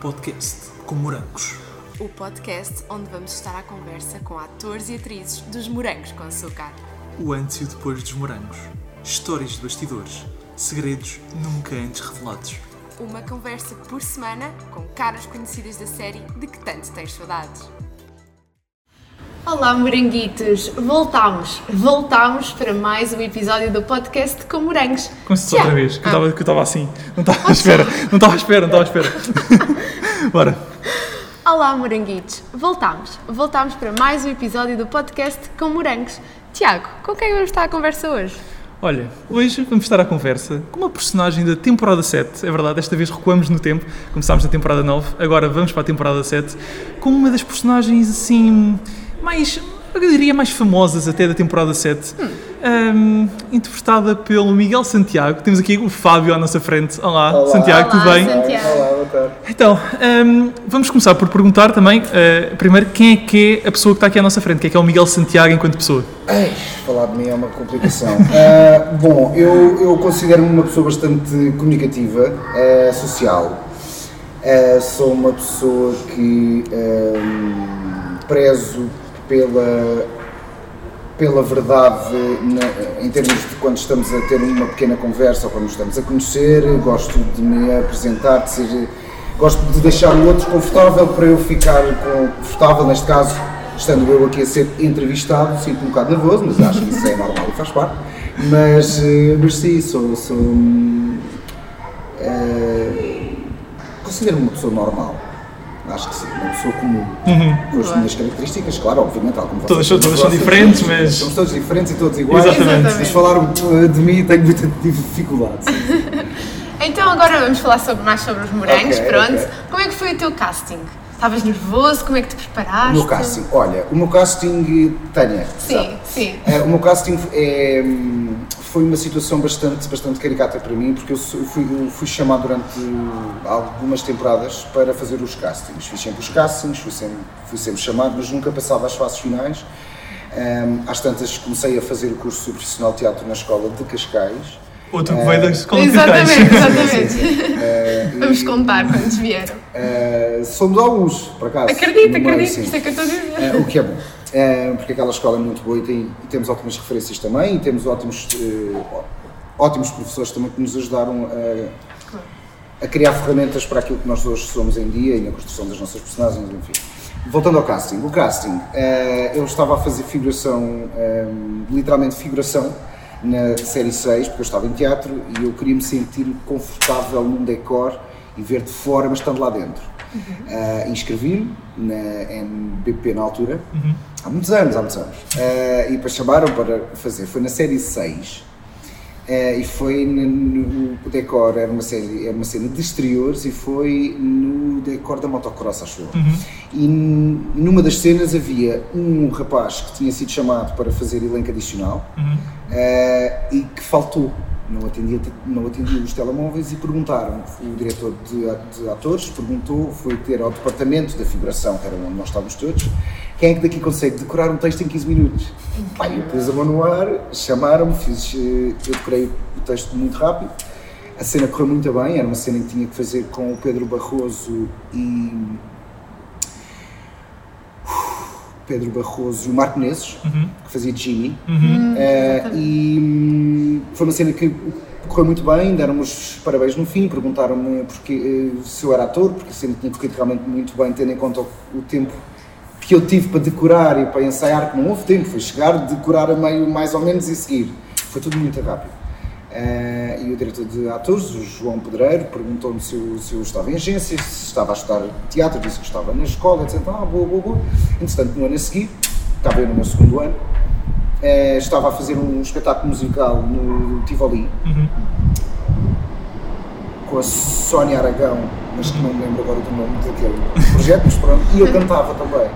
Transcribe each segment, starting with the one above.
podcast com morangos. O podcast onde vamos estar à conversa com atores e atrizes dos Morangos com Açúcar. O antes e o depois dos morangos. Histórias de bastidores. Segredos nunca antes revelados. Uma conversa por semana com caras conhecidas da série de que tanto tens saudades. Olá, moranguitos! Voltámos, voltámos para mais um episódio do podcast com morangos. Começou outra vez, que eu Ah. estava- que eu estava assim. Não estava à espera, não estava à espera, não estava à espera. Bora. Olá, moranguitos! Voltámos, voltámos para mais um episódio do podcast com morangos. Tiago, com quem vamos estar à conversa hoje? Olha, hoje vamos estar à conversa com uma personagem da temporada 7. É verdade, desta vez recuamos no tempo. Começámos na temporada 9, agora vamos para a temporada 7. Com uma das personagens assim. mais. eu diria mais famosas até da temporada 7. Ahm, interpretada pelo Miguel Santiago. Temos aqui o Fábio à nossa frente. Olá, Olá. Santiago, tudo Olá, bem? Santiago. Olá, boa tarde. Então, ahm, vamos começar por perguntar também, ah, primeiro, quem é que é a pessoa que está aqui à nossa frente? Quem é que é o Miguel Santiago enquanto pessoa? Ei, falar de mim é uma complicação. Ah, bom, eu, eu considero-me uma pessoa bastante comunicativa, ah, social. Sou uma pessoa que prezo pela, pela verdade na- em termos de quando estamos a ter uma pequena conversa ou quando nos estamos a conhecer. Gosto de me apresentar, de ser, gosto de deixar o outro confortável para eu ficar confortável, neste caso, estando eu aqui a ser entrevistado, sinto um bocado nervoso, mas acho que isso é normal e faz parte. Mas, eh, mas sim, sou. sou eh, Considero-me uma pessoa normal. Acho que sim, uma pessoa comum. Com as minhas características, claro, obviamente, tal como Todas todas são diferentes, todos- mas- Somos todos diferentes e todos iguais. Exatamente. Mas falaram eh, de mim tenho muita dificuldade. Então agora vamos falar sobre, mais sobre os morangos, Ok, pronto. ok. Como é que foi o teu casting? Estavas nervoso? Como é que te preparaste? O meu casting, olha, o meu casting, Tânia, Sim, sabe? sim. Eh, o meu casting é, hum, foi uma situação bastante, bastante caricata para mim, porque eu fui, eu fui chamado durante algumas temporadas para fazer os castings. Fiz sempre os castings, fui sempre, fui sempre chamado, mas nunca passava às fases finais. Hum, às tantas comecei a fazer o curso profissional de teatro na escola de Cascais. Outro que veio da escola de Exatamente, Cascais. exatamente. Eh, Vamos e, contar quantos vieram. eh, somos alguns, por acaso. Acredito, acredito, isso é que eu estou a dizer. Eh, o que é bom. Porque aquela escola é muito boa e, tem- e temos ótimas referências também e temos ótimos, eh, ótimos professores também que nos ajudaram a, a criar ferramentas para aquilo que nós hoje somos em dia e na construção das nossas personagens, enfim. Voltando ao casting. O casting, eh, eu estava a fazer figuração, literalmente figuração, na série 6, porque eu estava em teatro e eu queria me sentir confortável num decor e ver de fora, mas estando lá dentro. Uh, Inscrevi-me na NBP na altura, há muitos anos, há muitos anos. Uh, e depois chamaram para fazer. Foi na série 6 uh, e foi no, no- decor, era uma, série, era uma cena de exteriores e foi no decor da motocross, acho eu. E n- numa das cenas havia um rapaz que tinha sido chamado para fazer elenco adicional uh, e que faltou. Não atendia, não atendia os telemóveis e perguntaram, o diretor de, de atores perguntou, foi ter ao departamento da figuração, que era onde nós estávamos todos, quem é que daqui consegue decorar um texto em 15 minutos? Pai, eu pus a mão no ar, chamaram-me, fiz, eh, eu decorei o texto muito rápido, a cena correu muito bem, era uma cena que tinha que fazer com o Pedro Barroso e Pedro Barroso e o Marco Menezes, que fazia Jimmy. Eh, e hum, foi uma cena que correu muito bem, deram-me os parabéns no fim, perguntaram-me porque, eh, se eu era ator, porque a cena tinha corrido realmente muito bem, tendo em conta o, o tempo que eu tive para decorar e para ensaiar, que não houve tempo, foi chegar, decorar a meio mais ou menos e seguir. Foi tudo muito rápido. Eh, e o diretor de atores, o João Pedreiro, perguntou-me se eu, se eu estava em agência, se estava a estudar teatro, disse que estava na escola, etc. Ah, boa, boa, boa. Entretanto, no ano a seguir, estava eu no meu segundo ano, eh, estava a fazer um espetáculo musical no Tivoli, com a Sónia Aragão, mas que não me lembro agora do nome daquele projeto, mas pronto, e eu cantava também.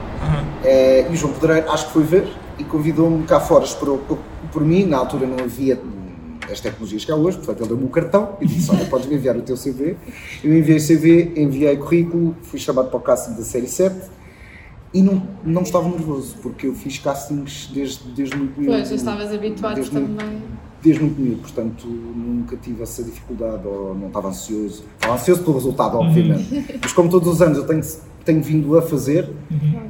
Eh, e o João Pedreiro acho que foi ver e convidou-me cá fora, esperou por, por mim, na altura não havia as tecnologias que há hoje, portanto ele deu-me um cartão e disse, olha, podes me enviar o teu CV. Eu enviei o CV, enviei currículo, fui chamado para o casting da série 7 e não, não estava nervoso, porque eu fiz castings desde, desde muito Pois, já estavas habituado desde muito- também. desde muito miúdo, portanto nunca tive essa dificuldade ou não estava ansioso. Estava ansioso pelo resultado, obviamente, mas como todos os anos eu tenho, tenho vindo a fazer,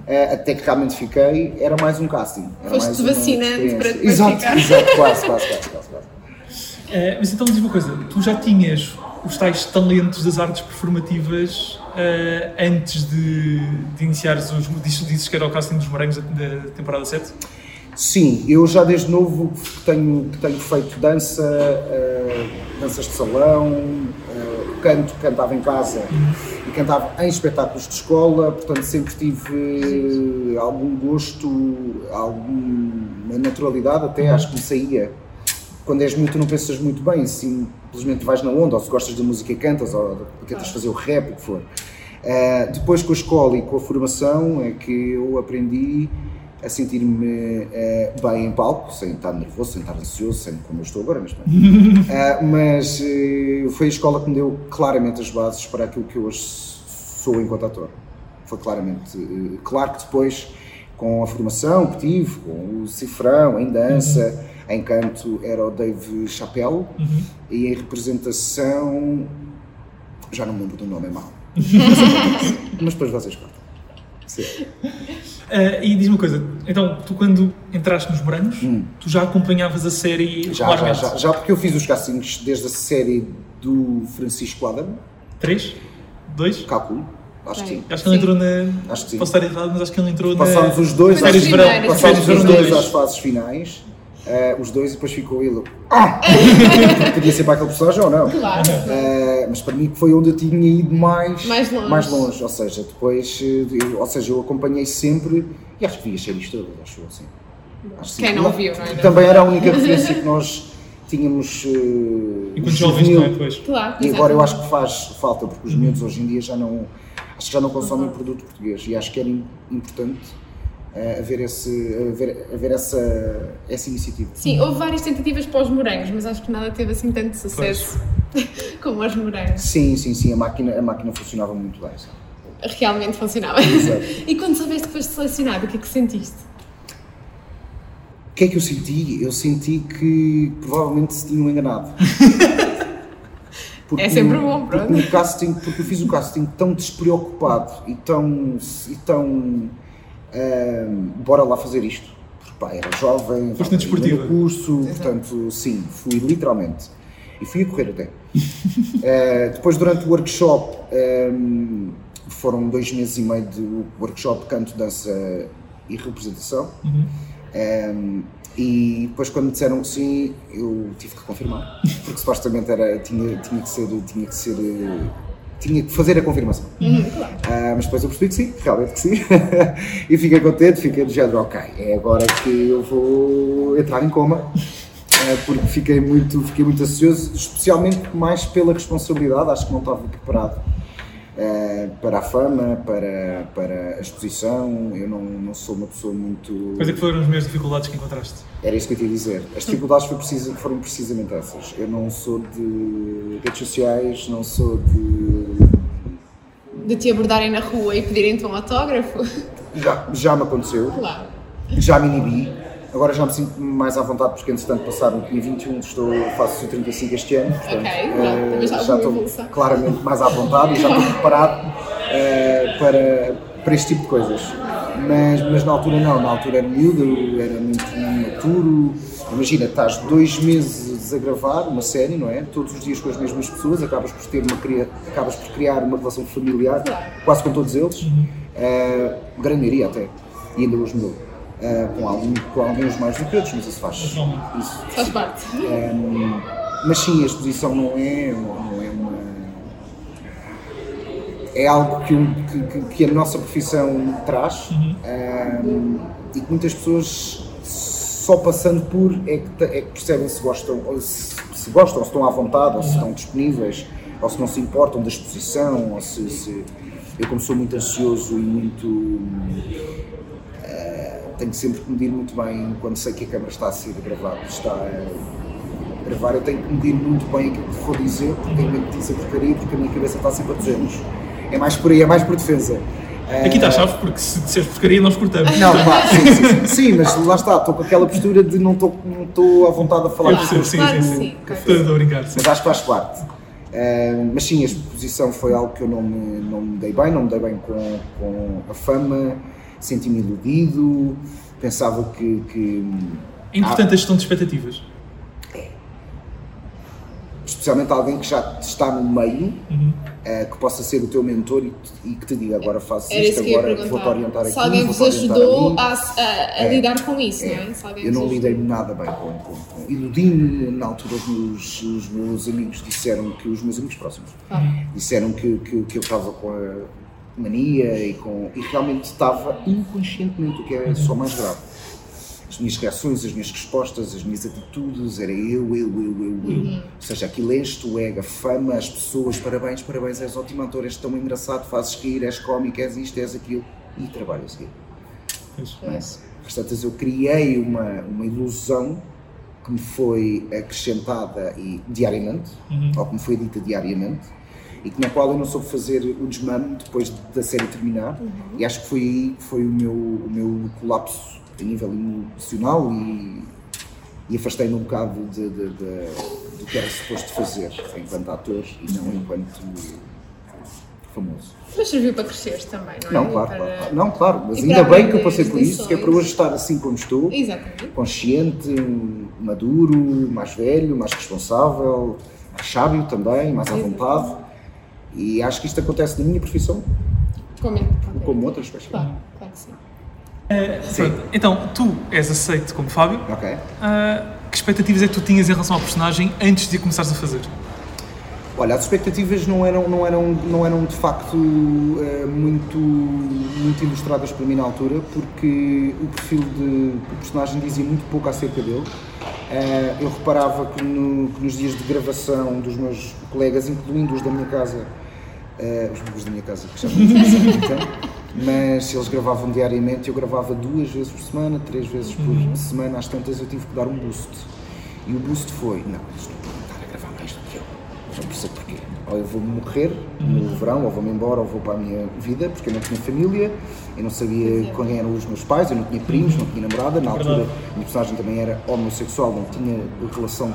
eh, até que realmente fiquei, era mais um casting. Foste vacinante para depois exato, ficar. Exato, quase, quase, quase, quase, quase. Eh, mas então diz uma coisa, tu já tinhas os tais talentos das artes performativas eh, antes de, de iniciares os. Dizes, dizes que era o casting dos morangos da, da temporada 7? Sim, eu já desde novo que tenho, tenho feito dança, eh, danças de salão, eh, canto, cantava em casa e cantava em espetáculos de escola, portanto sempre tive algum gosto, alguma naturalidade até, acho que me saía. Quando és muito não pensas muito bem, simplesmente vais na onda, ou se gostas da música cantas, ou tentas fazer o rap, o que for. Eh, depois com a escola e com a formação é que eu aprendi a sentir-me eh, bem em palco, sem estar nervoso, sem estar ansioso, sem como eu estou agora, mas. Eh, mas eh, foi a escola que me deu claramente as bases para aquilo que eu hoje sou enquanto ator. Foi claramente. claro que depois, com a formação que tive, com o cifrão, em dança, em canto, era o Dave Chappelle, e em representação. Já não me lembro do nome, é mau. mas depois vocês contam. Sim. Eh, e diz uma coisa, então tu quando entraste nos morangos, tu já acompanhavas a série Já, já, já, já, porque eu fiz os castings desde a série do Francisco Adam, Três? Dois? calculo, acho que sim. Acho que ele entrou na. Acho que sim. Posso estar errado, mas acho que ele entrou Passámos na. os dois, às, passámos os dois. às fases finais, eh, os dois, e depois ficou ele. Ah! Podia ser para aquele personagem ou não. Claro. Eh, mas para mim foi onde eu tinha ido mais, Mais longe. ou seja, depois, eh, eu, ou seja, eu acompanhei sempre, e acho que vi as séries todas, acho eu assim. Acho que sim. Quem não viu, não é? Também era a única referência que nós tínhamos. eh, Enquanto jovens, não é? Pois. Claro. E agora eu acho que faz falta, porque os miúdos hoje em dia já não, acho que já não consomem Uhum. produto português e acho que era im- importante haver, esse, haver, haver essa, essa iniciativa. Sim, houve várias tentativas para os morangos, mas acho que nada teve assim tanto sucesso como os morangos. Sim, sim, sim, a máquina, a máquina funcionava muito bem. Realmente funcionava. Exato. E quando soubeste que foste selecionado, o que é que sentiste? O que é que eu senti? Eu senti que provavelmente se tinham enganado. Porque É sempre bom, pronto. Porque, no casting, porque eu fiz o casting tão despreocupado e tão. E tão ahm, bora lá fazer isto. Porque pá, era jovem, Foste desportiva. no curso, portanto, sim, fui literalmente. E fui a correr até. Eh, depois, durante o workshop, ahm, foram dois meses e meio de workshop, canto, dança e representação. Um, e depois quando me disseram que sim, eu tive que confirmar, porque supostamente era, tinha, tinha que ser, tinha que ser, eh, tinha que fazer a confirmação. Ah, mas depois eu percebi que sim, realmente que sim. e fiquei contente, fiquei do género, ok, é agora que eu vou entrar em coma. ah, porque fiquei muito, fiquei muito ansioso, especialmente mais pela responsabilidade, acho que não estava preparado ah, para a fama, para, para a exposição, eu não, não sou uma pessoa muito... Quais é que foram as maiores dificuldades que encontraste? Era isso que eu te ia dizer. As dificuldades foi precisa- foram precisamente essas. Eu não sou de redes sociais, não sou de. De te abordarem na rua e pedirem-te um autógrafo? Já, já me aconteceu, Claro. já me inibi. Agora já me sinto mais à vontade porque, entretanto, passaram tinha 21, estou, faço 35 este ano. Portanto, Ok, eh, pronto, também já já estou evolução. claramente mais à vontade e já estou preparado eh, para, para este tipo de coisas. Mas, mas na altura não, na altura era miúdo, era muito imaturo. Imagina, estás dois meses a gravar uma série, não é? Todos os dias com as mesmas pessoas, acabas por, ter uma, acabas por criar uma relação familiar, quase com todos eles, Eh, grande maioria até, e ainda hoje mudou. Eh, com, algum, com alguns mais do que outros, mas isso faz. Isso, Faz parte. um, mas sim, a exposição não é, não é uma. É algo que, que- que- a nossa profissão traz um, e que muitas pessoas só passando por é que, é que percebem se gostam, se, se gostam, se estão à vontade, ou se estão disponíveis, ou se não se importam da exposição, ou se, se- eu como sou muito ansioso e muito tenho sempre que medir muito bem quando sei que a câmara está a ser gravada, está a gravar, eu tenho que medir muito bem aquilo que vou dizer, porque tenho medo de dizer porcaria, porque a minha cabeça está sempre a 200. É mais por aí, é mais por defesa. Aqui está a chave, porque se disseres porcaria, nós cortamos. Não, claro, sim, sim, sim. Sim, mas lá está, estou com aquela postura de não estou não estou à vontade a falar Eu percebo, sim, Claro sim, sim. Estou a brincar, sim. mas acho que faz parte. Ah, mas sim, a exposição foi algo que eu não me, não me dei bem, não me dei bem com, com a fama, senti-me iludido, pensava que. que É importante a gestão de expectativas. especialmente alguém que já está no meio, Uhum. Ah, que possa ser o teu mentor e, e que te diga agora faço isto, agora vou-te orientar aqui. Se alguém vos ajudou a, a- a lidar com isso, não é? Se alguém Eu não lidei nada bem com, com, com. Iludi-me na altura os meus, os meus amigos disseram que os meus amigos próximos disseram que, que, que eu estava com a mania e com e realmente estava inconscientemente o que é só mais grave. As minhas reações, as minhas respostas, as minhas atitudes, era eu, eu, eu, eu, eu. Ou seja, aquilo enche o ego, a fama, as pessoas, parabéns, parabéns, és ótimo ator, és tão engraçado, fazes rir, és cómico, és isto, és aquilo. E trabalho a seguir. Pois. Às tantas eu criei uma, uma ilusão que me foi acrescentada e, diariamente, ou que me foi dita diariamente, e que na qual eu não soube fazer o desmame depois da série terminar, e acho que foi aí que foi o meu, o meu colapso a nível emocional e, e afastei-me um bocado de, de- de- do que era suposto fazer enquanto ator e não enquanto famoso. Mas serviu para crescer também, não é? Não, claro, Para- claro. Não, claro, mas ainda bem que eu passei por isso, que é para hoje estar assim como estou, Exatamente. consciente, maduro, mais velho, mais responsável, mais sábio também, mais à vontade. E acho que isto acontece na minha profissão, Como, como outras, mas Claro, claro que sim. Pronto, Então, tu és aceito como Fábio. Ok. Ah, que expectativas é que tu tinhas em relação ao personagem antes de a começares a fazer? Olha, as expectativas não eram, não eram, não eram de facto eh, muito, muito ilustradas para mim na altura, porque o perfil de, do personagem dizia muito pouco acerca dele. Eh, eu reparava que, no- que nos dias de gravação dos meus colegas, incluindo os da minha casa, eh, os membros da minha casa, que já então, mas eles gravavam diariamente, eu gravava duas vezes por semana, três vezes por semana, às tantas eu tive que dar um boost. E o boost foi, não, eles não podem estar a gravar mais do que eu. Não percebo porquê. Ou eu vou morrer no verão, ou vou-me embora, ou vou para a minha vida, porque eu não tinha família, eu não sabia quem eram os meus pais, eu não tinha primos, não tinha namorada. Na altura, Verdade. a minha personagem também era homossexual, não tinha relação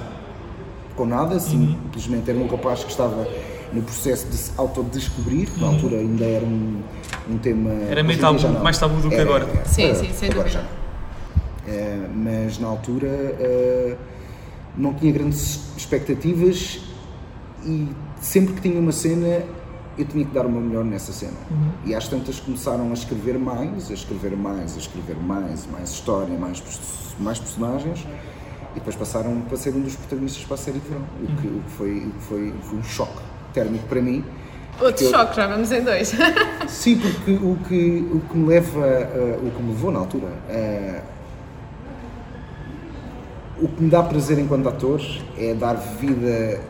com nada, simplesmente era um rapaz que estava no processo de se autodescobrir, que na altura ainda era um, um tema. Era meio tabu, mais tabu do que Era, agora. era. Sim, Agora- sim, sem agora dúvida. já mas na altura eh, não tinha grandes expectativas e sempre que tinha uma cena eu tinha que dar o meu melhor nessa cena. E às tantas começaram a escrever mais, a escrever mais, a escrever mais, mais história, mais, mais personagens e depois passaram para ser um dos protagonistas para a série de verão, o que, o que foi, o que foi, foi um choque térmico para mim. Outro Eu- choque, já vamos em dois. Sim, porque o que, o que me leva, a- o que me levou na altura, a- o que me dá prazer enquanto ator é dar vida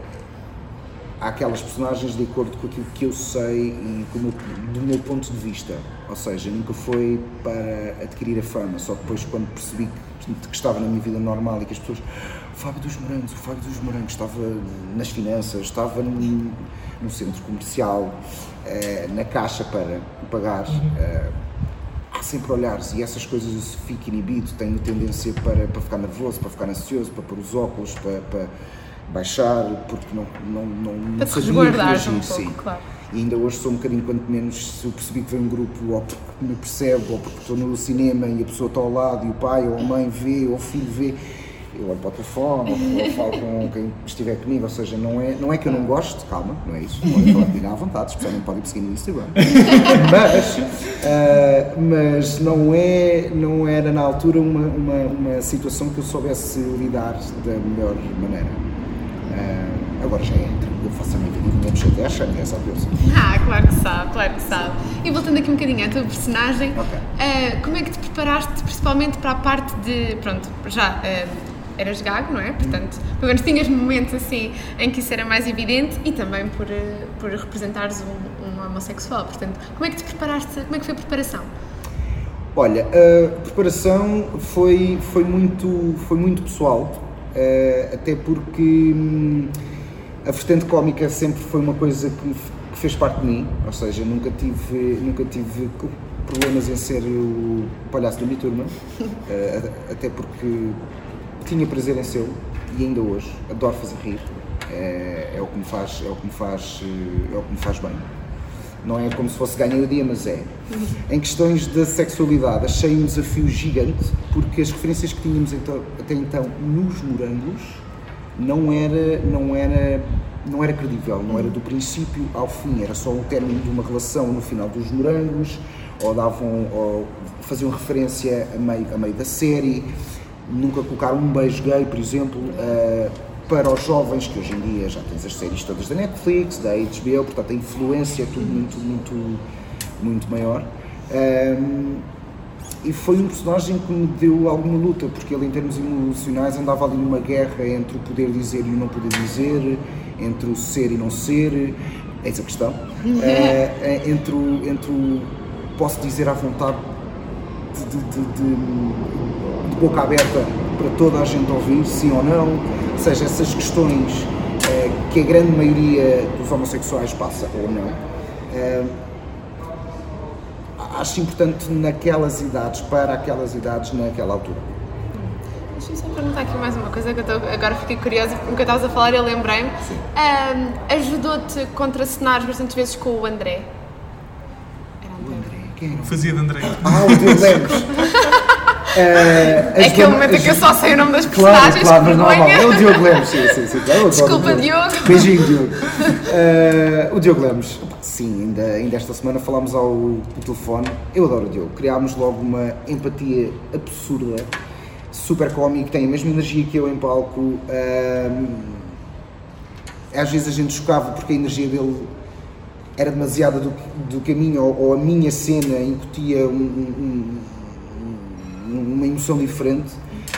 àquelas personagens de acordo com aquilo que eu sei e com o meu- do meu ponto de vista. Ou seja, nunca foi para adquirir a fama, só depois quando percebi que, que estava na minha vida normal e que as pessoas. O Fábio dos Morangos, o Fábio dos Morangos estava nas finanças, estava num, num centro comercial, eh, na caixa para pagar. eh, há sempre olhares e essas coisas eu fico inibido, tenho tendência para, para ficar nervoso, para ficar ansioso, para pôr os óculos, para, para baixar, porque não, não, não, não Para sabia reagir, um pouco, sim. claro. E ainda hoje sou um bocadinho, quanto menos, se eu percebi que vem um grupo, ou porque me percebo, ou porque estou no cinema e a pessoa está ao lado e o pai ou a mãe vê, ou o filho vê, eu olho para o telefone, ou, falo com quem estiver comigo, ou seja, não é, não é que eu não gosto, calma, não é isso, podem falar comigo à vontade, especialmente podem me seguir no Instagram. mas, ah, mas não, é, não era na altura uma, uma, uma situação que eu soubesse lidar da melhor maneira. Ah, agora já é, eu faço a minha vida e ninguém me chateia, chateia, sabe Deus. Ah, claro que sabe, claro que sabe. E voltando aqui um bocadinho à tua personagem, Ok. eh, como é que te preparaste principalmente para a parte de, pronto, já eh, eras gago, não é? Portanto, pelo menos tinhas momentos assim em que isso era mais evidente e também por, eh, por representares um, um homossexual. Portanto, como é que te preparaste, como é que foi a preparação? Olha, a preparação foi, foi, muito, foi muito pessoal, eh, até porque hum, a vertente cómica sempre foi uma coisa que, que fez parte de mim, ou seja, nunca tive, nunca tive problemas em ser o palhaço da minha turma, eh, até porque tinha prazer em ser e ainda hoje adoro fazer rir. É, é o que me faz, é o que me faz, é o que me faz bem. Não é como se fosse ganhar o dia, mas é. Em questões da sexualidade, achei um desafio gigante, porque as referências que tínhamos então, até então nos morangos não era, não era, não era credível, não era do princípio ao fim, era só o término de uma relação no final dos morangos, ou davam, ou faziam referência a meio, a meio da série, nunca colocaram um beijo gay, por exemplo, uh, para os jovens, que hoje em dia já tens as séries todas da Netflix, da HBO, portanto a influência é tudo muito, muito, muito maior. Um, e foi um personagem que me deu alguma luta, porque ele, em termos emocionais, andava ali numa guerra entre o poder dizer e o não poder dizer, entre o ser e não ser, eis a questão, uh, entre, o, entre o posso dizer à vontade de, de, de, de boca aberta para toda a gente ouvir, sim ou não, ou seja, essas questões eh, que a grande maioria dos homossexuais passa ou não. Eh, acho importante naquelas idades, para aquelas idades, naquela altura. Deixa-me só perguntar aqui mais uma coisa que eu tô, agora fiquei curiosa, porque nunca estavas a falar eu lembrei-me. Um, Ajudou-te a contracenar bastantes vezes com o André? O André, quem era? Fazia de André. Ah, o Diogo Lemos! Eh, É aquele momento em que eu só sei o nome das personagens, Claro, claro, que mas não, vergonha. não, é o Diogo Lemos, sim, sim, sim. claro, eu Desculpa, o Diogo. Beijinho, Diogo. Eh, o Diogo Lemos, sim, ainda, ainda esta semana falámos ao, telefone. Eu adoro o Diogo, criámos logo uma empatia absurda, super cómico, tem a mesma energia que eu em palco. ehm, às vezes a gente chocava porque a energia dele era demasiada do, que- do caminho ou, ou a minha cena incutia um- um- um- uma emoção diferente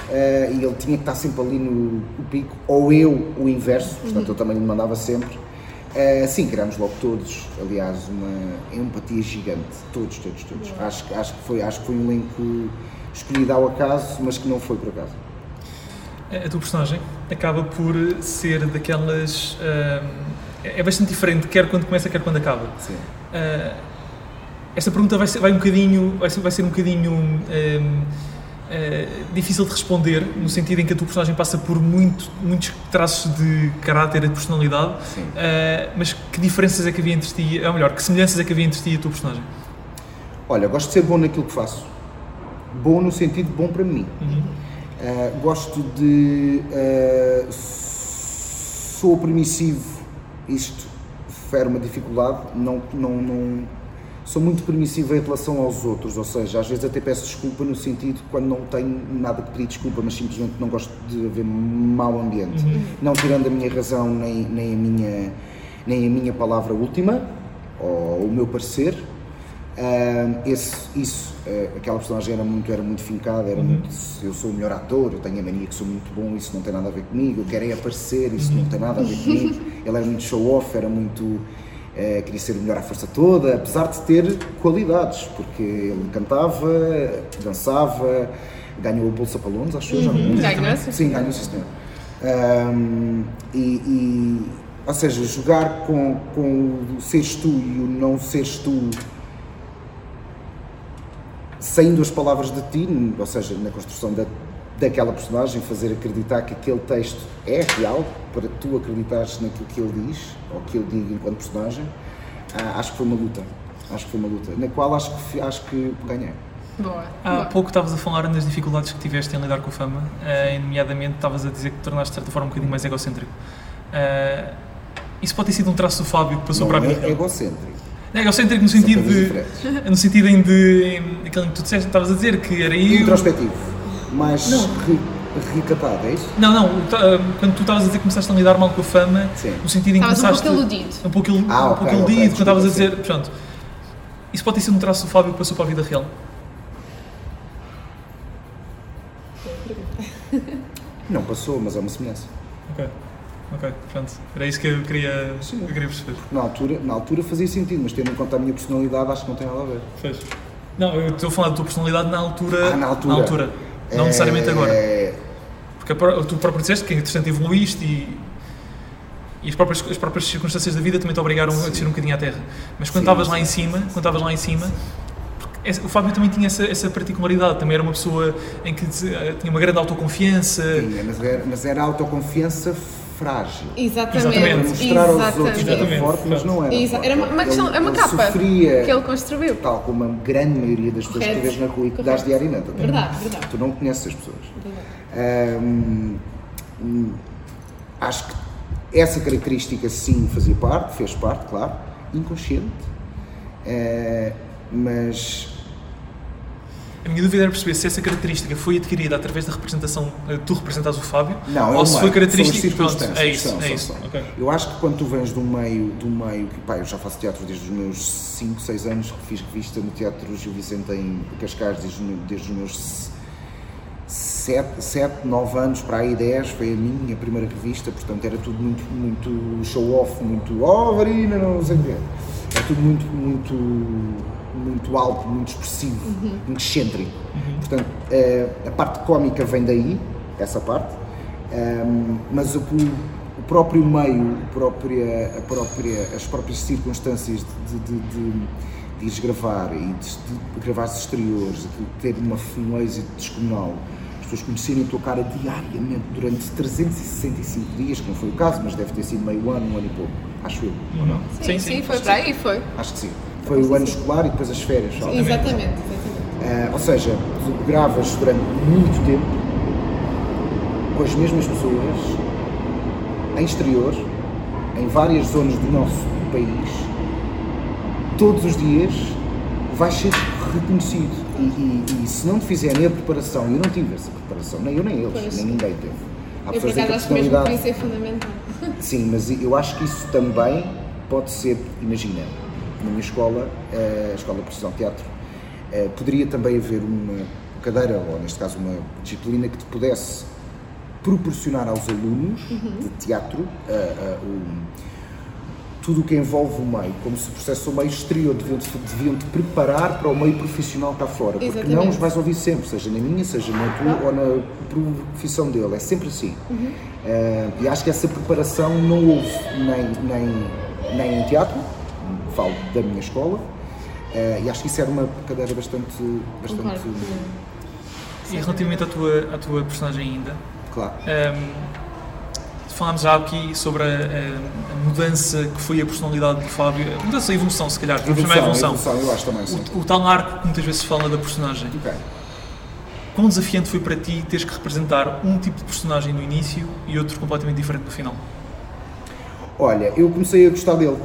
eh, e ele tinha que estar sempre ali no, no pico, ou eu o inverso, portanto eu também lhe mandava sempre. Eh, sim, criámos logo todos, aliás, uma empatia gigante, todos, todos, todos. Acho, que- acho, que foi, acho que foi um elenco escolhido ao acaso, mas que não foi por acaso. A tua personagem acaba por ser daquelas. ah, é bastante diferente, quer quando começa, quer quando acaba. Sim. Ah, esta pergunta vai ser, vai um bocadinho, vai ser, vai ser um bocadinho ah, ah, difícil de responder, no sentido em que a tua personagem passa por muito, muitos traços de caráter e de personalidade. Ah, mas que diferenças é que havia entre ti, ou melhor, que semelhanças é que havia entre ti e a tua personagem? Olha, gosto de ser bom naquilo que faço. Bom no sentido bom para mim. Uh, gosto de. uh, sou permissivo, isto fere uma dificuldade, não, não, não, sou muito permissivo em relação aos outros, ou seja, às vezes até peço desculpa no sentido quando não tenho nada que pedir desculpa, mas simplesmente não gosto de haver mau ambiente. Não tirando a minha razão nem, nem, a minha, nem a minha palavra última, ou o meu parecer, ah, esse, isso, ah, aquela personagem era muito, era muito fincada, era muito, eu sou o melhor ator, eu tenho a mania que sou muito bom, isso não tem nada a ver comigo, eu quero é aparecer, isso não tem nada a ver comigo. Ele era muito show-off, era muito. Eh, queria ser o melhor à força toda, apesar de ter qualidades, porque ele cantava, dançava, ganhou a Bolsa Palones, acho que eu já não lembro. Ganhou, sim, Sim, ganhou, sim, senhor. Ahm, e, e, ou seja, jogar com, com o seres tu e o não seres tu saindo as palavras de ti, ou seja, na construção da, daquela personagem, fazer acreditar que aquele texto é real, para tu acreditares naquilo que ele diz, ou que ele diga enquanto personagem, ah, acho que foi uma luta. Acho que foi uma luta, na qual acho que, acho que ganhei. Boa. Há boa. pouco estavas a falar nas dificuldades que tiveste em lidar com a fama, eh, nomeadamente estavas a dizer que te tornaste de certa forma um bocadinho mais egocêntrico. Eh, isso pode ter sido um traço do Fábio que passou não para a é minha. egocêntrico. É egocêntrico no sentido de. No sentido em de. Em, aquilo que tu disseste, estavas a dizer que era eu. Introspectivo, mais ri- recatado, é isso? Não, não, quando tu estavas a dizer que começaste a lidar mal com a fama, Sim. no sentido em que Estavas um começaste. pouco iludido. Um pouco, il- Ah, um pouco ok, iludido, quando estavas a dizer. Portanto, isso pode ter sido um traço do Fábio que passou para a vida real. Não passou, mas é uma semelhança. Ok, ok, pronto. Era isso que eu queria, eu queria perceber. Na altura, na altura fazia sentido, mas tendo em conta a minha personalidade, acho que não tem nada a ver. Fez. Não, eu estou a falar da tua personalidade na altura. Ah, na altura. Não necessariamente agora. É, Porque tu próprio disseste que entretanto evoluíste e. E as próprias, as próprias circunstâncias da vida também te obrigaram a descer um bocadinho à terra. Mas quando Sim, estavas lá sim. em cima, quando estavas lá em cima, o Fábio também tinha essa, essa particularidade, também era uma pessoa em que eh, tinha uma grande autoconfiança. Tinha, mas era, mas era autoconfiança frágil. Exatamente. Exatamente. Para mostrar aos outros que era Exatamente. forte, mas não era. Exa- forte. Era uma, questão, Ele- é uma ele capa Sofria, que ele construiu. tal como a grande maioria das pessoas que tu Correto. vês na rua e que Correto. dás diariamente. Verdade, verdade. Tu não conheces as pessoas. Hum, acho que essa característica sim fazia parte, fez parte, claro, inconsciente, Eh, mas A minha dúvida era perceber se essa característica foi adquirida através da representação, eh, tu representas o Fábio, Não, é ou o se meio, foi característica. Pronto, é isso, são, é isso. são. ok. Eu acho que quando tu vens um meio, um meio que pá, eu já faço teatro desde os meus 5, 6 anos, que fiz revista no Teatro Gil Vicente em Cascais desde, desde os meus 7, 7, 9 anos para aí 10, foi a minha primeira revista, portanto era tudo muito, muito show-off, muito oh Varina, não sei o quê. Era tudo muito, muito, muito alto, muito expressivo, muito excêntrico. Portanto, eh, a parte cómica vem daí, essa parte, Ehm, mas o, o próprio meio, a própria, a própria, as próprias circunstâncias de, de, de, de ires gravar e de, de gravar exteriores, de ter uma, um êxito descomunal, as pessoas conhecerem a tua cara diariamente durante 365 dias, que não foi o caso, mas deve ter sido meio ano, um ano e pouco, acho eu, ou não? Sim, Sim, sim, sim. foi para aí, foi. Acho que sim. Foi o ano escolar e depois as férias só. Exatamente, exatamente. Ah, ou seja, tu gravas durante muito tempo com as mesmas pessoas em exterior, em várias zonas do nosso país, todos os dias vais ser reconhecido. E, e- e se não te fizerem a preparação, eu não tive essa preparação, nem eu nem eles, Pois. nem ninguém teve. Há Eu por acaso acho mesmo que isso é fundamental. Sim, mas eu acho que isso também pode ser, imagina, na minha escola, a Escola de Teatro, eh, poderia também haver uma cadeira, ou neste caso uma disciplina que te pudesse proporcionar aos alunos de teatro eh, eh, tudo o que envolve o meio, como se processa o meio exterior, deviam-te deviam -te preparar para o meio profissional cá fora, porque não Exatamente. os vais ouvir sempre, seja na minha, seja na tua ou na profissão dele, é sempre assim. Eh, e acho que essa preparação não houve nem, nem, nem em teatro, falo da minha escola, eh, e acho que isso era uma cadeira bastante, bastante Concordo. E relativamente à tua, à tua personagem ainda, claro. Ahm, falámos já aqui sobre a, a- a mudança que foi a personalidade do Fábio, a mudança, a evolução, se calhar, vamos chamar a evolução. eu acho também, sim. O, o tal arco que muitas vezes se fala da personagem. Ok. Quão desafiante foi para ti teres que representar um tipo de personagem no início e outro completamente diferente no final? Olha, eu comecei a gostar dele.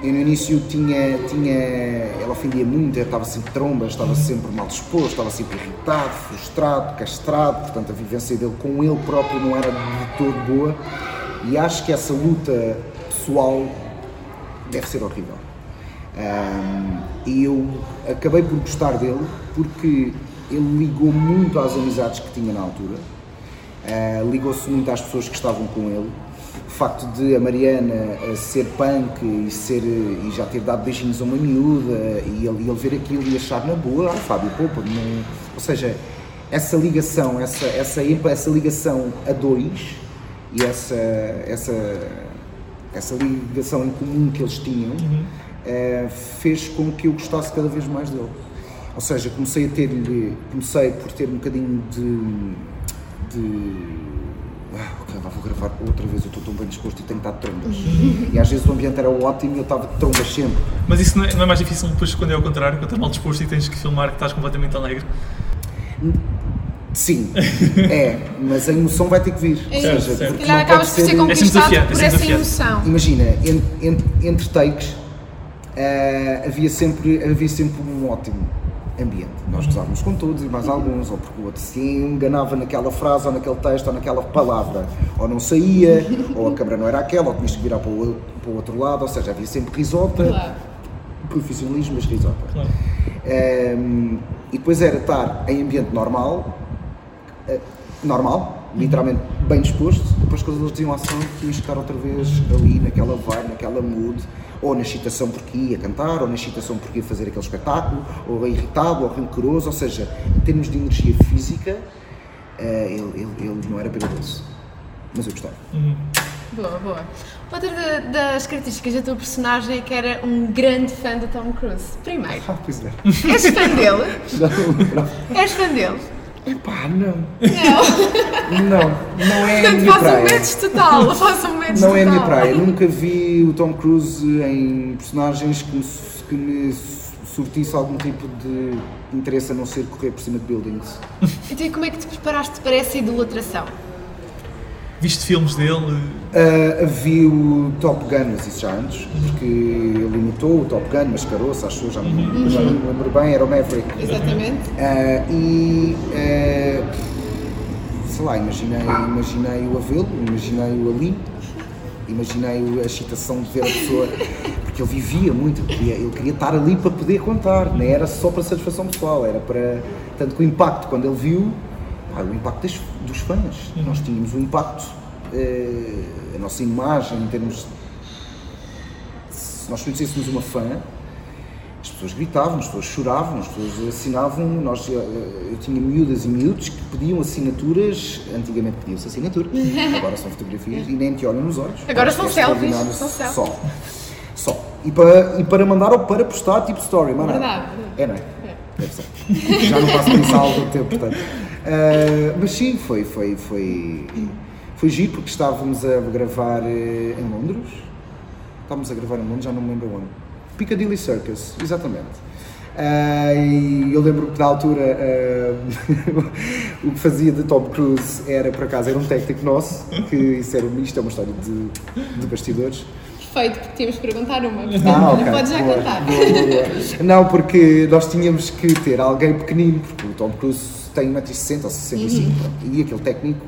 Eu no início tinha, tinha, ela ofendia muito, estava sempre trombas, estava sempre mal disposto, estava sempre irritado, frustrado, castrado, portanto a vivência dele com ele próprio não era de todo boa e acho que essa luta pessoal deve ser horrível. E eu acabei por gostar dele porque ele ligou muito às amizades que tinha na altura, ah, ligou-se muito às pessoas que estavam com ele. O facto de a Mariana ah, ser punk e, ser, e já ter dado beijinhos a uma miúda e ele, ele ver aquilo e achar na boa, ah, Fábio, poupa não... Ou seja, essa ligação, essa, essa, essa ligação a dois e essa, essa, essa ligação em comum que eles tinham eh, fez com que eu gostasse cada vez mais dele. Ou seja, comecei a ter comecei por ter um bocadinho de. de ah, ok, vou gravar outra vez, eu estou tão bem disposto e tenho estado de trombas. E às vezes o ambiente era ótimo e eu estava de trombas sempre. Mas isso não é, não é mais difícil depois quando é ao contrário, quando estás mal disposto e tens que filmar que estás completamente alegre? Sim, é, mas a emoção vai ter que vir. É Ou seja, isso. Se porque não acabas por ser ser- conquistado é por essa emoção. Imagina, en- en- entre takes eh, havia, sempre, havia sempre um ótimo ambiente. Nós gozávamos com todos e mais alguns, ou porque o outro se enganava naquela frase, ou naquele texto, ou naquela palavra, ou não saía, ou a câmara não era aquela, ou tinhas que virar para o, outro- para o outro lado, ou seja, havia sempre risota, Claro. profissionalismo, mas risota. Claro. Um, e depois era estar em ambiente normal, eh, normal, literalmente bem disposto, depois quando eles diziam ação, tinhas que estar outra vez ali naquela vibe, naquela mood, ou na excitação porque ia cantar, ou na excitação porque ia fazer aquele espetáculo, ou irritado, ou rancoroso, ou seja, em termos de energia física, eh, ele, ele, ele não era perigoso, mas eu gostava. Boa, boa. Outra da- das características da tua personagem é que era um grande fã do Tom Cruise. Primeiro, Ah, pois é. és fã dele? Já não. És fã dele? Epá, não. Não. Não, não é a Portanto, minha faça um praia. match total. Faça um match Não é a minha total. praia. Nunca vi o Tom Cruise em personagens que me, que me surtisse algum tipo de interesse a não ser correr por cima de buildings. Então, e como é que te preparaste para essa idolatração? Viste filmes dele? Uh, vi o Top Gun, mas isso já antes, porque ele imitou o Top Gun, mascarou-se, acho eu, já, não- já não me lembro bem, era o Maverick. Exatamente. Uh, e uh, sei lá, imaginei, imaginei-o a vê-lo, imaginei-o ali, imaginei a excitação de ver a pessoa, porque ele vivia muito, ele queria, ele queria estar ali para poder contar, não era só para satisfação pessoal, era para. Tanto que o impacto, quando ele viu, pá, o impacto das- dos fãs, nós tínhamos o impacto, eh, a nossa imagem em termos. Se nós conhecêssemos uma fã, as pessoas gritavam, as pessoas choravam, as pessoas assinavam. Nós, eu, eu tinha miúdas e miúdos que pediam assinaturas, antigamente pediam-se assinaturas, agora são fotografias e nem te olham nos olhos. Agora são é selfies, são selfies. Só. Só. E para, e para mandar ou para postar, tipo story, mano. Verdade. É, não é? Deve ser. Já não passo isso há algum tempo, portanto. Ah, mas sim, foi, foi, foi, foi giro porque estávamos a gravar eh, em Londres. Estávamos a gravar em Londres, já não me lembro onde. Piccadilly Circus, exatamente. Ah, e eu lembro que na altura ah, o que fazia de Tom Cruise era, por acaso, era um técnico nosso, que isso era isto é uma história de, de bastidores. Perfeito, porque tínhamos que perguntar uma. Portanto, Ah, ok. podes já Boa, contar. boa, boa, boa. Não, porque nós tínhamos que ter alguém pequenino, porque o Tom Cruise tem 1,60m ou 65 pronto, e aquele técnico,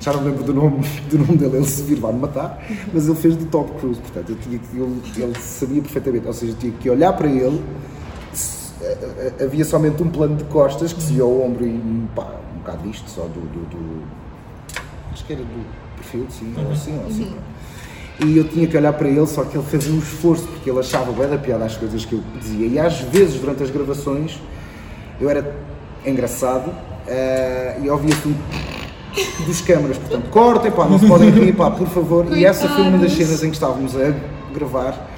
já não me lembro do nome, do nome dele, ele se vir vai-me matar, mas ele fez de Tom Cruise, portanto, eu tinha que, ele, ele sabia perfeitamente, ou seja, eu tinha que olhar para ele, se- a- a- havia somente um plano de costas que se via ao ombro e pá, um bocado disto só do, do, do- acho que era do perfil, sim, ou assim, ou assim, pronto. E eu tinha que olhar para ele, só que ele fazia um esforço, porque ele achava bem da piada as coisas que eu dizia. E às vezes, durante as gravações, eu era engraçado eh, e ouvia-se um dos câmaras, portanto, cortem, pá, não se podem rir, pá, por favor. E essa foi uma das Coitados. cenas em que estávamos a gravar.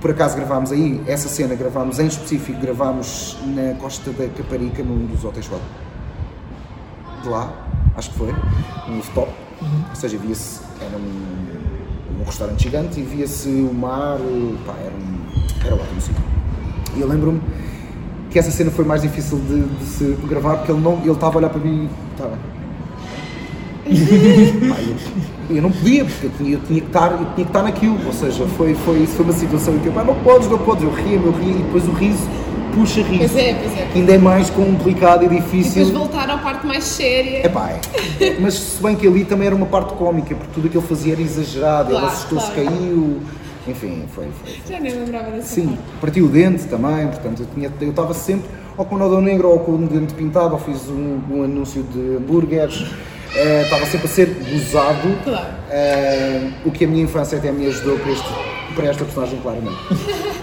Por acaso gravámos aí, essa cena gravámos em específico, gravámos na Costa da Caparica, num dos hotéis lá de lá, acho que foi, um rooftop, ou seja, via-se, era um, um restaurante gigante e via-se o mar, pá, era, um, era ótimo sítio. E eu lembro-me que essa cena foi mais difícil de, de se gravar porque ele não, ele estava a olhar para mim e estava... Eu, eu não podia, porque eu tinha, eu tinha, que estar, eu tinha que estar naquilo, ou seja, foi, foi, isso foi uma situação em que eu, pá, não podes, não podes, eu ria, eu ria, e depois o riso puxa riso, Pois é, pois é. que ainda é mais complicado e E depois difícil. voltar à parte mais séria. É pá, é. mas se bem que ali também era uma parte cómica, porque tudo aquilo que ele fazia era exagerado, Claro, ele assustou-se, claro. caiu, enfim, foi, foi. Já nem lembrava dessa Sim, parte. partiu o dente também, portanto eu tinha- eu estava sempre ou com o nódulo negro ou com o dente pintado, ou fiz um, um anúncio de hambúrgueres, eh, estava sempre a ser gozado, Claro. eh, o que a minha infância até me ajudou para, este, para esta personagem, claramente.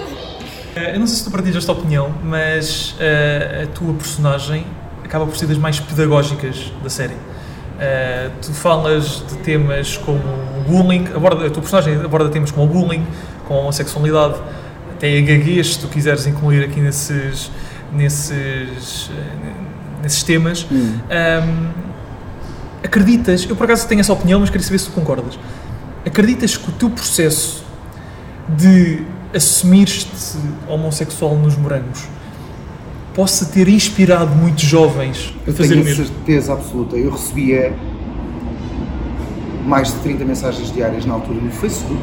Eh, Eu não sei se tu partilhas esta opinião, mas eh, a tua personagem acaba por ser das mais pedagógicas da série. Eh, tu falas de temas como bullying, aborda, a tua personagem aborda temas como o bullying, como a homossexualidade, até a gaguez, se tu quiseres incluir aqui nesses, nesses, eh, nesses temas. Ahm, acreditas, eu por acaso tenho essa opinião, mas queria saber se tu concordas. Acreditas que o teu processo de assumir-te homossexual nos morangos possa ter inspirado muitos jovens a fazer tenho mesmo? certeza absoluta. Eu recebia mais de 30 mensagens diárias na altura no Facebook,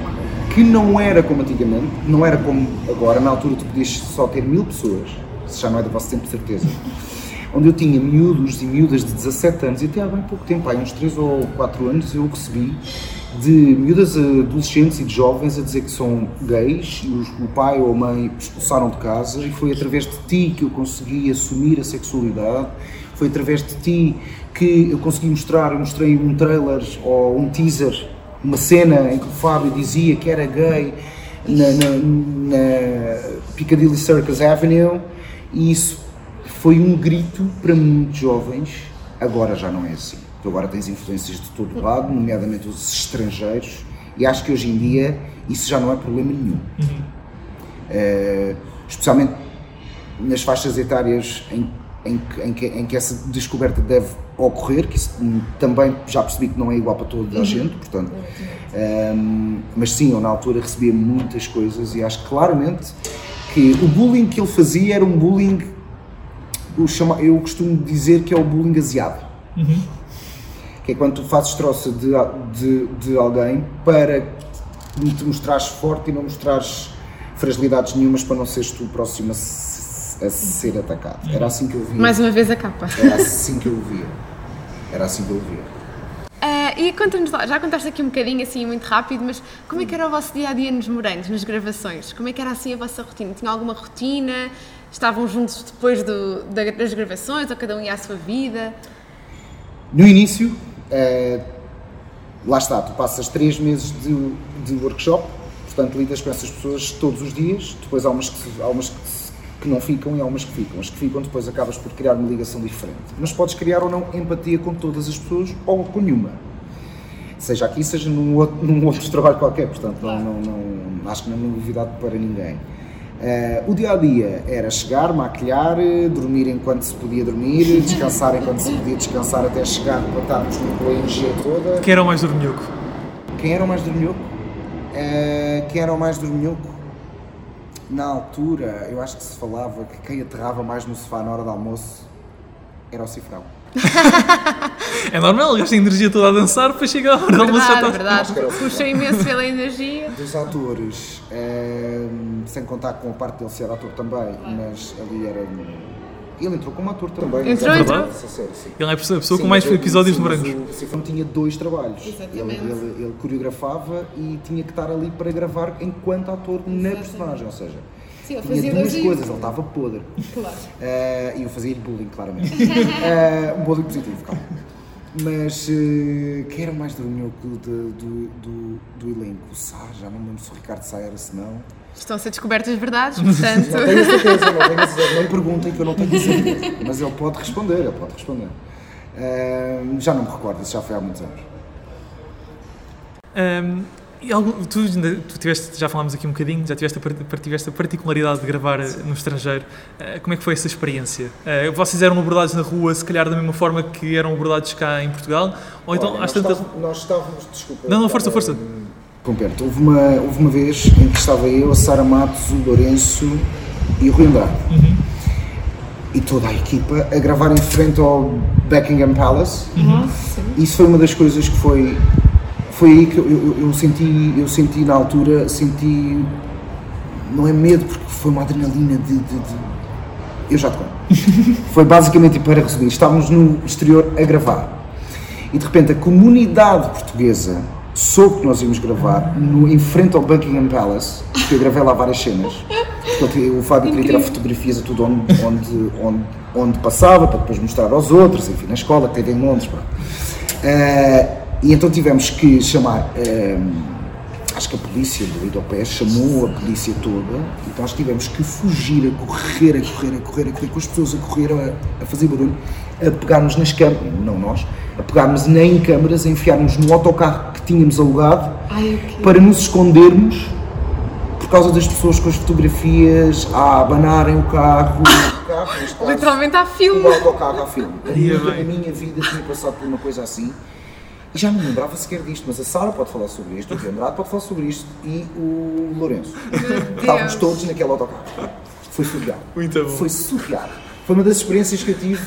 que não era como antigamente, não era como agora. Na altura tu podias só ter mil pessoas, isso já não é do vosso tempo de certeza. Onde eu tinha miúdos e miúdas de 17 anos, e até há bem pouco tempo, há uns 3 ou 4 anos, eu recebi de miúdas adolescentes e de jovens a dizer que são gays e os- o pai ou a mãe expulsaram de casa e foi através de ti que eu consegui assumir a sexualidade, foi através de ti que eu consegui mostrar, eu mostrei um trailer ou um teaser, uma cena em que o Fábio dizia que era gay na, na, na Piccadilly Circus Avenue e isso foi um grito para muitos jovens, agora já não é assim. Tu agora tens influências de todo lado, nomeadamente os estrangeiros, E acho que hoje em dia isso já não é problema nenhum. Eh, especialmente nas faixas etárias em, em, que- em que, em que essa descoberta deve ocorrer, que isso também já percebi que não é igual para toda a gente, portanto. Ehm, mas sim, eu na altura recebia muitas coisas e acho claramente que o bullying que ele fazia era um bullying, eu costumo dizer que é o bullying aziado. Que é quando tu fazes troça de, de, de alguém para te mostrares forte e não mostrares fragilidades nenhumas para não seres tu o próximo a, a ser atacado. Era assim que eu via. Mais uma vez a capa. Era assim que eu via. Era assim que eu via. Ah, e conta-nos lá, já contaste aqui um bocadinho assim muito rápido, mas como é que era o vosso dia a dia nos Morangos, nas gravações? Como é que era assim a vossa rotina? Tinha alguma rotina? Estavam juntos depois do- da- das gravações ou cada um ia à sua vida? No início, eh, lá está, tu passas três meses de, de workshop, portanto lidas com essas pessoas todos os dias, depois há umas, que, há umas que, que não ficam e há umas que ficam. As que ficam depois acabas por criar uma ligação diferente. Mas podes criar ou não empatia com todas as pessoas ou com nenhuma. Seja aqui, seja num outro, num outro trabalho qualquer, portanto não, não, não- acho que não é novidade para ninguém. Eh, o dia a dia era chegar, maquilhar, dormir enquanto se podia dormir, descansar enquanto se podia descansar até chegar para estarmos com a energia toda. Quem era o mais dorminhoco? Quem era o mais dorminhoco? Eh, quem era o mais dorminhoco? Na altura, eu acho que se falava que quem aterrava mais no sofá na hora do almoço era o cifrão. É normal, gasta a energia toda a dançar, depois chega a hora do almoço já Verdade, está. Puxa imenso pela energia. Dos atores, eh, sem contar com a parte dele ser ator também, mas ali era. Ele entrou como ator também. Entrou, é entrou. essa série, sim. Ele é a pessoa Sim, com mais eu- episódios sim, morangos. O Cifrão tinha dois trabalhos. Ele, Exatamente. ele- ele coreografava e tinha que estar ali para gravar enquanto ator na personagem, ou seja, Sim, ele tinha fazia duas coisas, ele estava podre. Claro. Eh, E eu fazia-lhe bullying, claramente. Eh, um bullying positivo, calma. Mas eh, quem era o mais dorminhoco do, do, do, do elenco? O Sá, já não me lembro se o Ricardo Sá era, se não. Estão a ser descobertas verdades, portanto. Não tenho certeza, não tenho certeza. Não me perguntem que eu não tenho certeza. Mas ele pode responder, ele pode responder. Eh, já não me recordo, isso já foi há muitos anos. Ahm, e algum- tu, tu tiveste, já falámos aqui um bocadinho, já tiveste a, tiveste a particularidade de gravar eh, no estrangeiro. Ah, como é que foi essa experiência? Ah, vocês eram abordados na rua, se calhar da mesma forma que eram abordados cá em Portugal? Ou então, Olha, às nós, tantas. estávamos, nós estávamos, desculpa. Não, não, força, força. Completo. Houve uma, houve uma vez em que estava eu, a Sara Matos, o Lourenço e o Rui Andrade. E toda a equipa a gravar em frente ao Buckingham Palace. Isso foi uma das coisas que foi. Foi aí que eu, eu- eu senti, eu senti na altura, senti. Não é medo, porque foi uma adrenalina de. de- de- eu já te conto. foi basicamente, para resumir, estávamos no exterior a gravar e de repente a comunidade portuguesa soube que nós íamos gravar no, em frente ao Buckingham Palace, que eu gravei lá várias cenas. Portanto, o Fábio queria tirar fotografias a tudo onde, onde, onde, onde passava, para depois mostrar aos outros, enfim, na escola, que teve em Londres. pronto. Eh, e então tivemos que chamar, eh, acho que a polícia do Idopé chamou a polícia toda, então nós tivemos que fugir, a correr, a correr, a correr, a correr, com as pessoas a correr, a, a fazer barulho, a pegarmos nas câmaras, não nós, a pegarmos nem em câmaras, a enfiarmos no autocarro que tínhamos alugado, Ai, o quê? para nos escondermos por causa das pessoas com as fotografias a abanarem o carro. o carro neste caso, Literalmente há o filme. autocarro a filme. A Ia minha, a minha vida tinha passado por uma coisa assim e já não me lembrava sequer disto, mas a Sara pode falar sobre isto, o Rui Andrade pode falar sobre isto e o Lourenço. Estávamos todos naquele autocarro. Foi surreal. Muito bom. Foi surreal. Foi uma das experiências que eu tive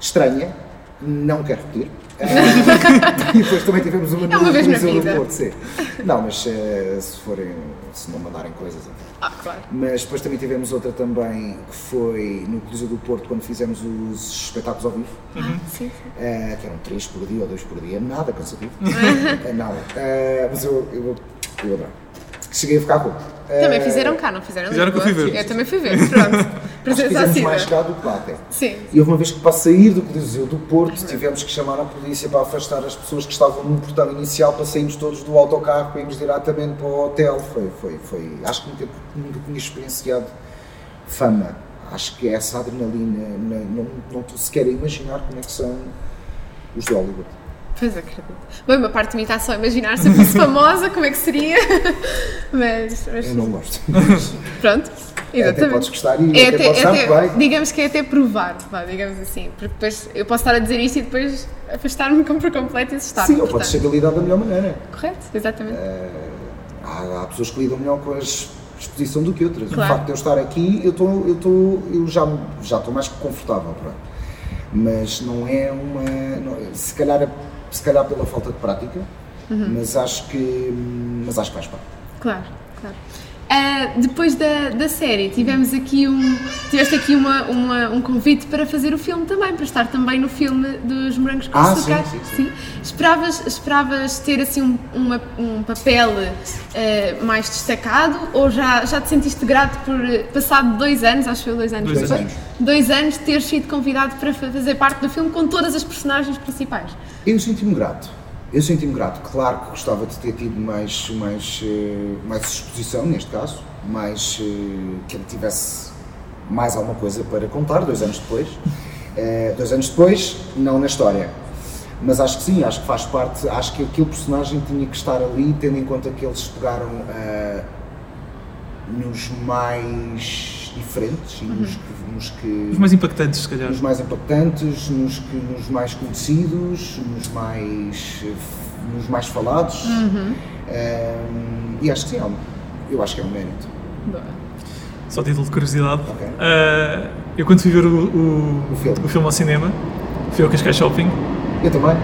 estranha, não quero repetir. E depois também tivemos uma É uma no vez na Coliseu do vida. Porto, sim. Não, mas eh, se forem, se não mandarem coisas, enfim. Ah, claro. Mas depois também tivemos outra também que foi no Coliseu do Porto quando fizemos os espetáculos ao vivo, Sim, sim. eh, que eram três por dia ou dois por dia, nada cansativo, Eh, nada. Eh, mas eu, eu, eu adoro. Cheguei a ficar rouco. Também Eh, fizeram cá, não fizeram Fizeram que eu fui ver. Eu também fui ver, pronto. Fizemos mais cá do que lá até. Sim. E houve uma vez que para sair do Coliseu do Porto tivemos que chamar a polícia para afastar as pessoas que estavam no portão inicial para sairmos todos do autocarro para irmos diretamente para o hotel. Foi, foi, foi. Acho que nunca, nunca tinha experienciado fama. Acho que essa adrenalina, não, não, não estou sequer a imaginar como é que são os de Hollywood. Pois acredito. Bem, uma parte de mim está só a imaginar se eu fosse famosa, como é que seria. Mas, mas Eu não gosto. pronto. É, até Exatamente. podes gostar e É até, até, até- bem. digamos que é até provar, vá, digamos assim, porque depois eu posso estar a dizer isto e depois afastar-me por completo e assustar-me. Sim, ou podes ser lidado da melhor maneira. Correto, exatamente. Há, há pessoas que lidam melhor com a exposição do que outras. Claro. O facto de eu estar aqui, eu, estou, eu, eu já, já estou mais confortável. Pronto. Mas não é uma. não- se, calhar, se calhar pela falta de prática, Uhum. mas, acho que, mas acho que faz parte. Claro, claro. Ah, depois da, da série, tivemos aqui um, tiveste aqui uma, uma- um convite para fazer o filme também, para estar também no filme dos Morangos com Ah, Açúcar. sim, sim, Esperavas, esperavas ter assim um, uma- um papel ah, mais destacado ou já, já te sentiste grato por, passado dois anos, acho que foi dois anos, Dois depois, anos. dois anos, ter sido convidado para fa- fazer parte do filme com todas as personagens principais? Eu senti-me grato. Eu senti-me grato. Claro que gostava de ter tido mais, mais, eh, mais exposição, neste caso, mais eh, que ele tivesse mais alguma coisa para contar, dois anos depois. Eh, dois anos depois, não na história. Mas acho que sim, acho que faz parte, acho que aquele personagem tinha que estar ali, tendo em conta que eles pegaram eh, nos mais diferentes e nos que. Nos que Os mais impactantes, se calhar. nos mais impactantes, nos, que, nos mais conhecidos, nos mais, nos mais falados. Ehm, e acho que sim, é um- eu acho que é um mérito. Só título de curiosidade. Ok. Ah, eu quando fui ver o, o, O filme. o filme ao cinema, fui ao Cascais Shopping Eu também.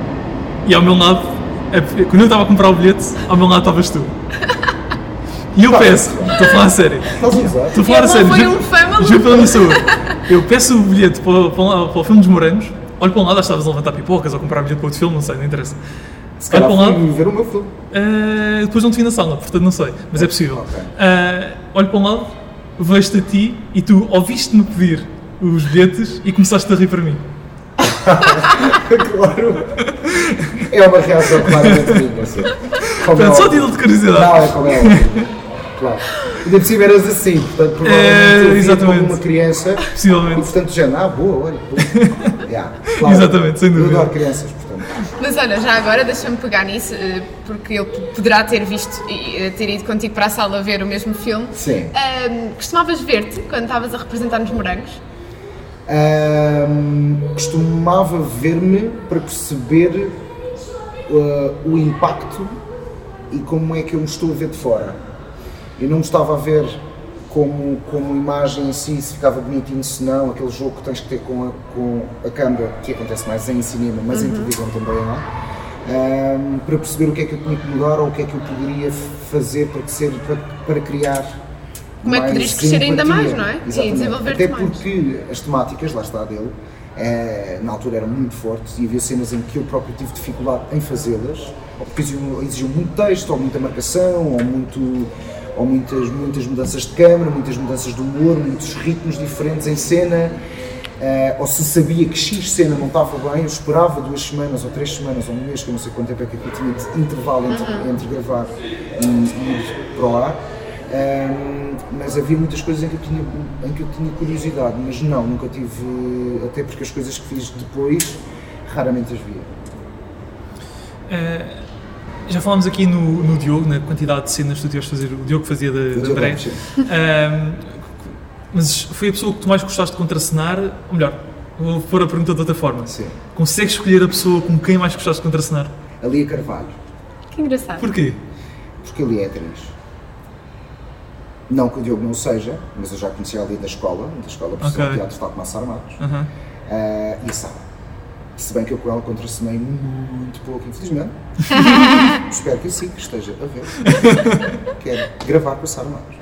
e ao meu lado, quando eu estava a comprar o bilhete, ao meu lado estavas tu. E eu peço, bem. estou a falar a sério, Estás a usar? estou a falar sério, foi juro- um pela minha saúde. Eu peço o bilhete para, para, para o filme dos morangos, olho para um lado, acho que estavas a levantar pipocas ou a comprar bilhete para outro filme, não sei, não interessa. Se calhar para um lado. ver o meu filme. Ah, depois não te vi na sala, portanto não sei, mas é possível. Ok. Ah, olho para um lado, vejo-te a ti e tu ouviste-me pedir os bilhetes e começaste a rir para mim. claro. É uma reação claramente minha, assim. Portanto, só óbvio. título de curiosidade. Não, é como é óbvio. Claro. Ainda por cima eras assim, portanto, provavelmente É, exatamente. como uma criança. E Possivelmente. portanto, já, ah, boa, olha. boa. Yeah, claro. Exatamente, sem dúvida. Eu adoro crianças, portanto. Mas olha, já agora deixa-me pegar nisso, eh, porque ele poderá ter visto e eh, ter ido contigo para a sala ver o mesmo filme. Sim. Ahm, costumavas ver-te quando estavas a representar nos morangos? Ahm, costumava ver-me para perceber uh, o impacto e como é que eu me estou a ver de fora. Eu não estava a ver como, como imagem em si, se ficava bonitinho, se não, aquele jogo que tens que ter com a, com a câmara, que acontece mais em cinema, mas em televisão também há, ahm, para perceber o que é que eu tinha que mudar ou o que é que eu poderia fazer para, ser, para, para criar Como é que mais poderias crescer ainda mais, não é? E Exatamente. desenvolver-te Até mais. porque as temáticas, lá está dele, eh, na altura eram muito fortes e havia cenas em que eu próprio tive dificuldade em fazê-las, ou porque exigiam, exigiam muito texto, ou muita marcação, ou, muito, ou muitas, muitas mudanças de câmara, muitas mudanças de humor, muitos ritmos diferentes em cena. eh, ou se sabia que X cena não estava bem, eu esperava duas semanas ou três semanas ou um mês, que eu não sei quanto tempo é que eu tinha de intervalo entre, entre gravar e, e ir para o ar. Ahm, mas havia muitas coisas em que, eu tinha, em que eu tinha curiosidade, mas não, nunca tive, até porque as coisas que fiz depois raramente as via. Ah, já falámos aqui no, no Diogo, na quantidade de cenas que tu tiveste a fazer, o Diogo fazia da, da Diogo André. Ahm, mas foi a pessoa que tu mais gostaste de contracenar, ou melhor, vou pôr a pergunta de outra forma. Sim. Consegues escolher a pessoa com quem mais gostaste de contracenar? A Lia Carvalho, Que engraçado. Porquê? porque ele é atriz. Não que o Diogo não o seja, mas eu já conhecia ali da escola, da escola professora Ok. de teatro de Massa Armados, Aham. Ah, e a Sara. Se bem que eu com ela contracenei muito pouco, infelizmente. Espero que sim, que esteja a ver. Quero gravar com a Sara Armados.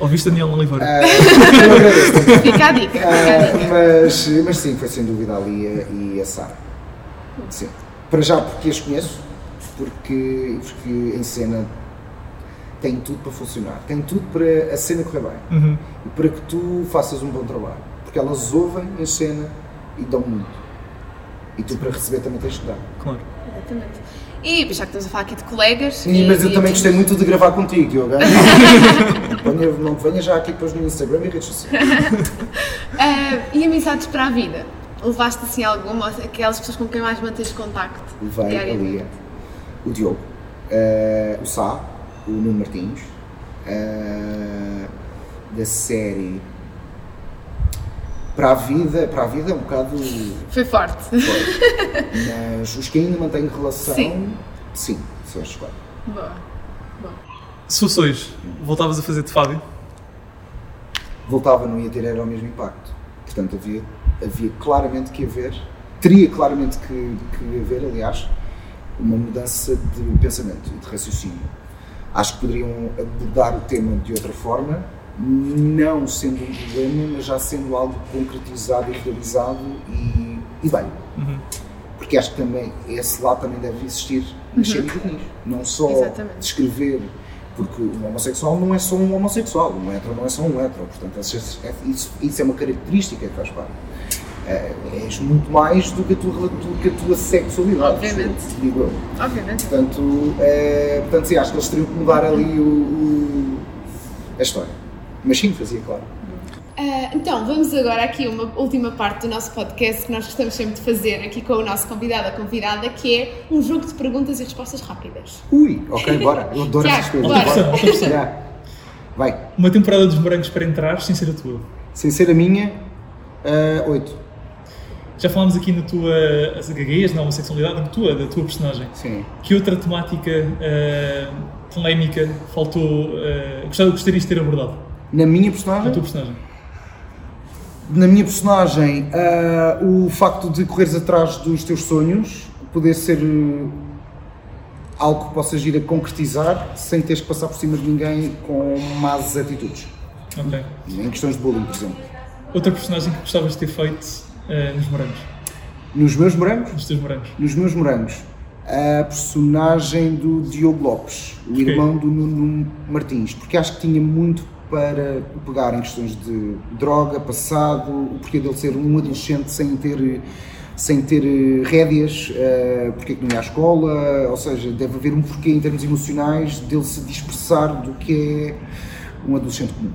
Ouviste Daniel Oliveira? Ah, eu agradeço. Fica a dica, a dica. mas, mas sim, foi sem dúvida a Lia e a Sara. Sim. Para já porque as conheço, porque, porque em cena tem tudo para funcionar, tem tudo para a cena correr bem Uhum. e para que tu faças um bom trabalho. Porque elas ouvem em cena e dão muito. E tu para receber também tens que dar. Claro. Exatamente. E já que estamos a falar aqui de colegas. Sim, e- mas eu e também gostei muito de gravar contigo, Diogo. Não venha já aqui depois no Instagram e redes sociais. Ah, e amizades para a vida? levaste assim alguma, aquelas pessoas com quem mais mantens contacto? Levei diariamente? ali o Diogo, eh, o Sá, o Nuno Martins, eh, da série para a vida, para a vida é um bocado Foi forte. mas os que ainda mantêm relação, Sim. sim, são estes quatro. Boa. Hoje, voltavas a fazer de Fábio? Voltava, não ia ter era o mesmo impacto. Portanto, havia, havia claramente que haver, teria claramente que, que haver, aliás, uma mudança de pensamento e de raciocínio. Acho que poderiam abordar o tema de outra forma, não sendo um problema, mas já sendo algo concretizado e realizado e, e bem. Porque acho que também esse lado também deve existir nas séries juvenis. Não só Exatamente. descrever, porque um homossexual não é só um homossexual, um hetero não é só um hetero. Portanto, esse- isso, isso é uma característica que faz parte. É, és muito mais do que a tua, do que a tua sexualidade, Obviamente. digo eu. Obviamente. Portanto, é, portanto sim, acho que eles teriam que mudar ali o, o- a história. Mas sim, fazia, claro. Ah, então, vamos agora aqui a uma última parte do nosso podcast que nós gostamos sempre de fazer aqui com o nosso convidado, a convidada, que é um jogo de perguntas e respostas rápidas. Ui, ok, bora. Eu adoro essas coisas. bora. Vai. Uma temporada dos morangos para entrar, sem ser a tua. Sem ser a minha, ah, oito. Já falámos aqui na tua as gagueias, na homossexualidade, na tua, da tua personagem. Sim. Que outra temática eh, polémica faltou, gostava- gostarias de ter abordado Na minha na personagem? tua personagem? Na minha personagem, ah, o facto de correres atrás dos teus sonhos poder ser uh, algo que possas ir a concretizar sem teres que passar por cima de ninguém com más atitudes. Ok. Em questões de bullying, por exemplo. Outra personagem que gostavas de ter feito eh, nos morangos, Nos meus morangos, nos teus morangos. nos meus morangos, a personagem do Diogo Lopes, o Porquê? irmão do Nuno Martins, porque acho que tinha muito para pegar em questões de droga, passado, o porquê dele ser um adolescente sem ter, sem ter eh, rédeas, eh, porque é que não ia à escola, ou seja, deve haver um porquê em termos emocionais dele se dispersar do que é um adolescente comum.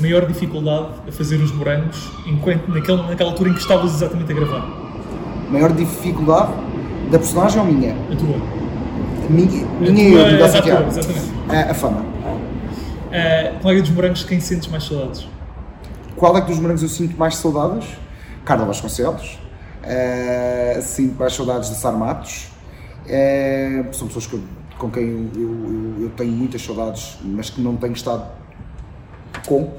Maior dificuldade a fazer os morangos enquanto, naquela, naquela altura em que estavas exatamente a gravar? Maior dificuldade da personagem ou minha? A tua. Minha, A minha tua, e eu, do a tua, exatamente. A, a fama. Uh, colega dos morangos, quem sentes mais saudades? Qual é que dos morangos eu sinto mais saudades? Carla Vasconcelos. Eh, sinto mais saudades de Sarmatos. Eh, são pessoas que com quem eu, eu- eu- tenho muitas saudades, mas que não tenho estado com.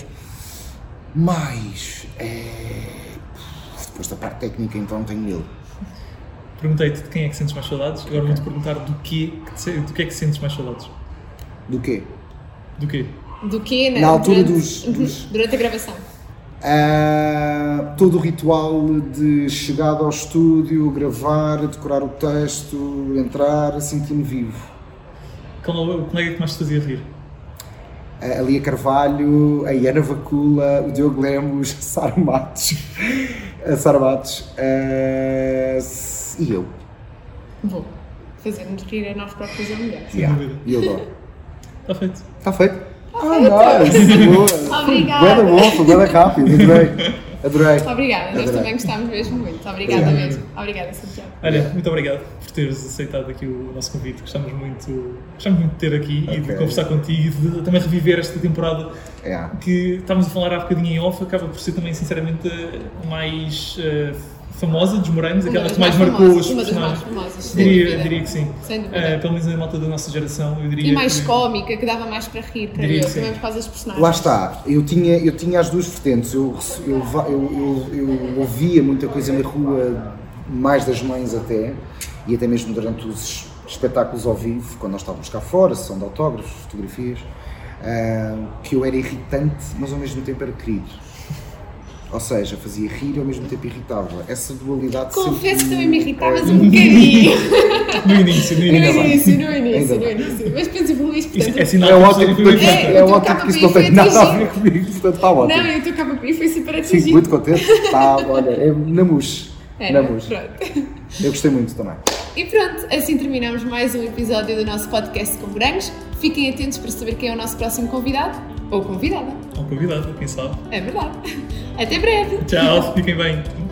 Mas, eh, depois da parte técnica, então tenho ele. Perguntei-te de quem é que sentes mais saudades, agora vou-te perguntar do quê, do que é que sentes mais saudades? Do quê? Do quê? Do que, né? Na altura durante, dos- dos- durante a gravação. Ah, todo o ritual de chegada ao estúdio, gravar, decorar o texto, entrar, sentir-me vivo. Qual é o colega que mais te fazia rir? a Lia Carvalho, a Ana Vacula, o Diogo Lemos, a Sara Matos, a Sara Matos eh, e eu. Vou fazer-nos rir a nós próprios é melhor. Sem Yeah, dúvida. E eu adoro. Está feito. Está feito? Ah, nice! Boa! Obrigada. Bué da bom, foi bué da rápido, adorei. Obrigada, nós Adorei. também gostámos mesmo muito. Obrigada Obrigado. mesmo. Obrigada, Santiago. Olha, muito obrigado por teres aceitado aqui o nosso convite. Gostamos muito, gostamos muito de ter aqui e de conversar contigo e de também reviver esta temporada É. que estávamos a falar há bocadinho em off, acaba por ser também, sinceramente, mais eh, famosa dos Uma aquela das que mais, mais marcou famosas, os uma das mais personagens. Diria, diria que sim. Sem dúvida. Eh, pelo menos na malta da nossa geração, eu diria E mais que- cómica, que dava mais para rir, creio Diria eu, também por causa dos personagens. Lá está, eu tinha, eu tinha as duas vertentes. Eu, eu, eu, eu, eu ouvia muita coisa na rua, mais das mães até, e até mesmo durante os espetáculos ao vivo, quando nós estávamos cá fora, sessão de autógrafos, fotografias, ah, que eu era irritante, mas ao mesmo tempo era querido. Ou seja, fazia rir e ao mesmo tempo irritava. Essa dualidade Confesso que também me irritavas é, um bocadinho. No início, no No início. bem. início, no início, no início. Mas depois evoluís, Isso portanto. é sinal É que ótimo, que, É, é ótimo que isso não tem nada a ver comigo, portanto está ótimo. Não, e o teu capa foi super Sim, atingido. muito contente. Está, olha, é na mousse. É, Na mousse. Pronto. Eu gostei muito também. E pronto, assim terminamos mais um episódio do nosso podcast com morangos. Fiquem atentos para saber quem é o nosso próximo convidado ou convidada. Ou convidado, quem sabe. É verdade. Até breve. Tchau, fiquem bem.